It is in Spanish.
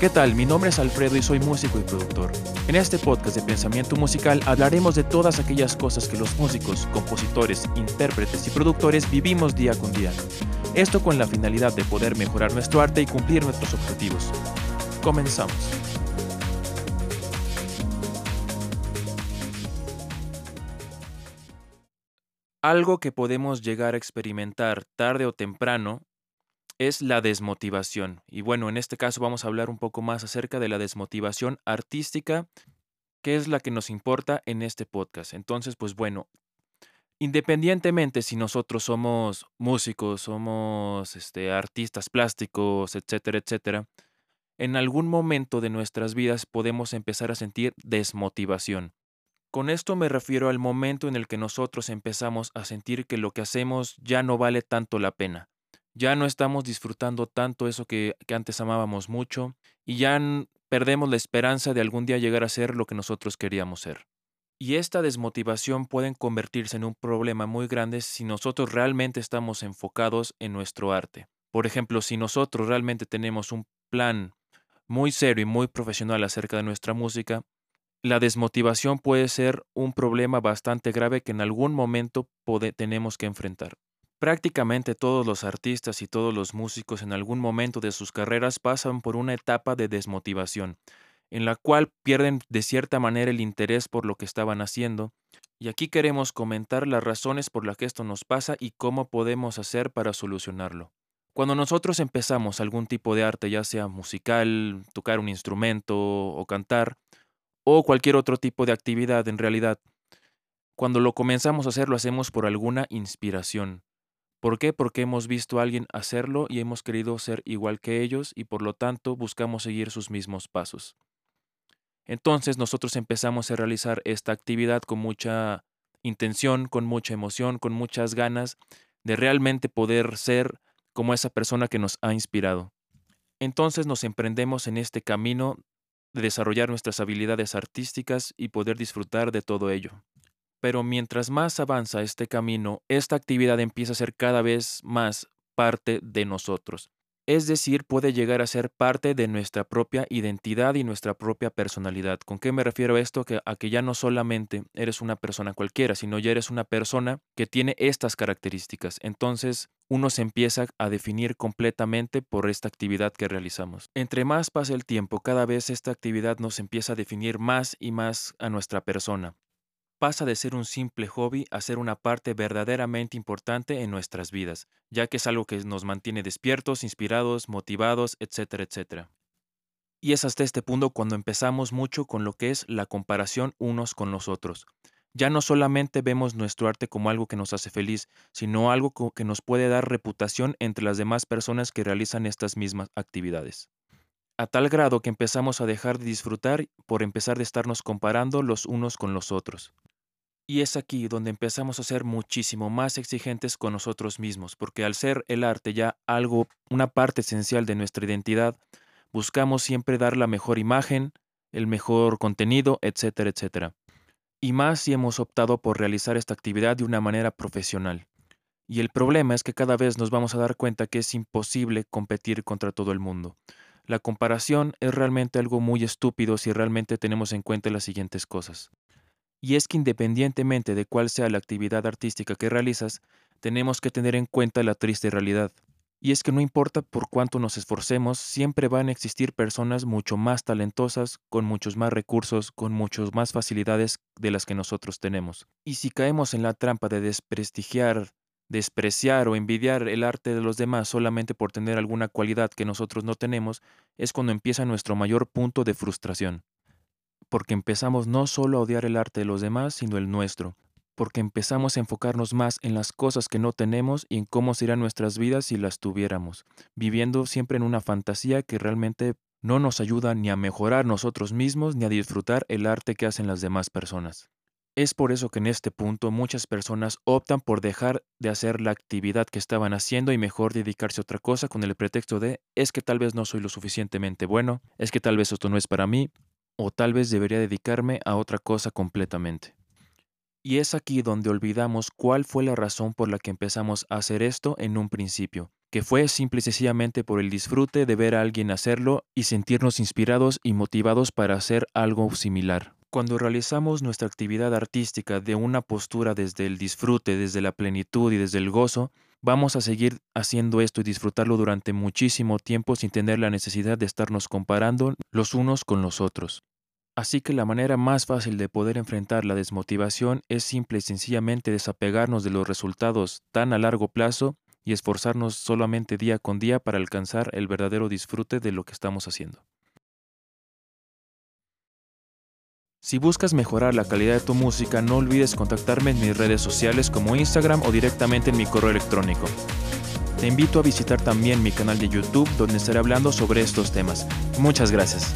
¿Qué tal? Mi nombre es Alfredo y soy músico y productor. En este podcast de pensamiento musical hablaremos de todas aquellas cosas que los músicos, compositores, intérpretes y productores vivimos día con día. Esto con la finalidad de poder mejorar nuestro arte y cumplir nuestros objetivos. Comenzamos. Algo que podemos llegar a experimentar tarde o temprano es la desmotivación. Y bueno, en este caso vamos a hablar un poco más acerca de la desmotivación artística, que es la que nos importa en este podcast. Entonces, pues bueno, independientemente si nosotros somos músicos, somos este, artistas plásticos, etcétera, etcétera, en algún momento de nuestras vidas podemos empezar a sentir desmotivación. Con esto me refiero al momento en el que nosotros empezamos a sentir que lo que hacemos ya no vale tanto la pena. Ya no estamos disfrutando tanto eso que, antes amábamos mucho y ya perdemos la esperanza de algún día llegar a ser lo que nosotros queríamos ser. Y esta desmotivación puede convertirse en un problema muy grande si nosotros realmente estamos enfocados en nuestro arte. Por ejemplo, si nosotros realmente tenemos un plan muy serio y muy profesional acerca de nuestra música, la desmotivación puede ser un problema bastante grave que en algún momento tenemos que enfrentar. Prácticamente todos los artistas y todos los músicos en algún momento de sus carreras pasan por una etapa de desmotivación, en la cual pierden de cierta manera el interés por lo que estaban haciendo, y aquí queremos comentar las razones por las que esto nos pasa y cómo podemos hacer para solucionarlo. Cuando nosotros empezamos algún tipo de arte, ya sea musical, tocar un instrumento o cantar, o cualquier otro tipo de actividad en realidad. Cuando lo comenzamos a hacer lo hacemos por alguna inspiración. ¿Por qué? Porque hemos visto a alguien hacerlo y hemos querido ser igual que ellos y por lo tanto buscamos seguir sus mismos pasos. Entonces nosotros empezamos a realizar esta actividad con mucha intención, con mucha emoción, con muchas ganas de realmente poder ser como esa persona que nos ha inspirado. Entonces nos emprendemos en este camino de desarrollar nuestras habilidades artísticas y poder disfrutar de todo ello. Pero mientras más avanza este camino, esta actividad empieza a ser cada vez más parte de nosotros es decir, puede llegar a ser parte de nuestra propia identidad y nuestra propia personalidad. ¿Con qué me refiero a esto? Que, a que ya no solamente eres una persona cualquiera, sino ya eres una persona que tiene estas características. Entonces, uno se empieza a definir completamente por esta actividad que realizamos. Entre más pasa el tiempo, cada vez esta actividad nos empieza a definir más y más a nuestra persona pasa de ser un simple hobby a ser una parte verdaderamente importante en nuestras vidas, ya que es algo que nos mantiene despiertos, inspirados, motivados, etcétera, etcétera. Y es hasta este punto cuando empezamos mucho con lo que es la comparación unos con los otros. Ya no solamente vemos nuestro arte como algo que nos hace feliz, sino algo que nos puede dar reputación entre las demás personas que realizan estas mismas actividades. A tal grado que empezamos a dejar de disfrutar por empezar de estarnos comparando los unos con los otros. Y es aquí donde empezamos a ser muchísimo más exigentes con nosotros mismos, porque al ser el arte ya algo, una parte esencial de nuestra identidad, buscamos siempre dar la mejor imagen, el mejor contenido, etcétera, etcétera. Y más si hemos optado por realizar esta actividad de una manera profesional. Y el problema es que cada vez nos vamos a dar cuenta que es imposible competir contra todo el mundo. La comparación es realmente algo muy estúpido si realmente tenemos en cuenta las siguientes cosas. Y es que independientemente de cuál sea la actividad artística que realizas, tenemos que tener en cuenta la triste realidad. Y es que no importa por cuánto nos esforcemos, siempre van a existir personas mucho más talentosas, con muchos más recursos, con muchas más facilidades de las que nosotros tenemos. Y si caemos en la trampa de desprestigiar, despreciar o envidiar el arte de los demás solamente por tener alguna cualidad que nosotros no tenemos, es cuando empieza nuestro mayor punto de frustración porque empezamos no solo a odiar el arte de los demás, sino el nuestro, porque empezamos a enfocarnos más en las cosas que no tenemos y en cómo serían nuestras vidas si las tuviéramos, viviendo siempre en una fantasía que realmente no nos ayuda ni a mejorar nosotros mismos ni a disfrutar el arte que hacen las demás personas. Es por eso que en este punto muchas personas optan por dejar de hacer la actividad que estaban haciendo y mejor dedicarse a otra cosa con el pretexto de es que tal vez no soy lo suficientemente bueno, es que tal vez esto no es para mí, o tal vez debería dedicarme a otra cosa completamente. Y es aquí donde olvidamos cuál fue la razón por la que empezamos a hacer esto en un principio, que fue simple y sencillamente por el disfrute de ver a alguien hacerlo y sentirnos inspirados y motivados para hacer algo similar. Cuando realizamos nuestra actividad artística de una postura desde el disfrute, desde la plenitud y desde el gozo, vamos a seguir haciendo esto y disfrutarlo durante muchísimo tiempo sin tener la necesidad de estarnos comparando los unos con los otros. Así que la manera más fácil de poder enfrentar la desmotivación es simple y sencillamente desapegarnos de los resultados tan a largo plazo y esforzarnos solamente día con día para alcanzar el verdadero disfrute de lo que estamos haciendo. Si buscas mejorar la calidad de tu música, no olvides contactarme en mis redes sociales como Instagram o directamente en mi correo electrónico. Te invito a visitar también mi canal de YouTube donde estaré hablando sobre estos temas. Muchas gracias.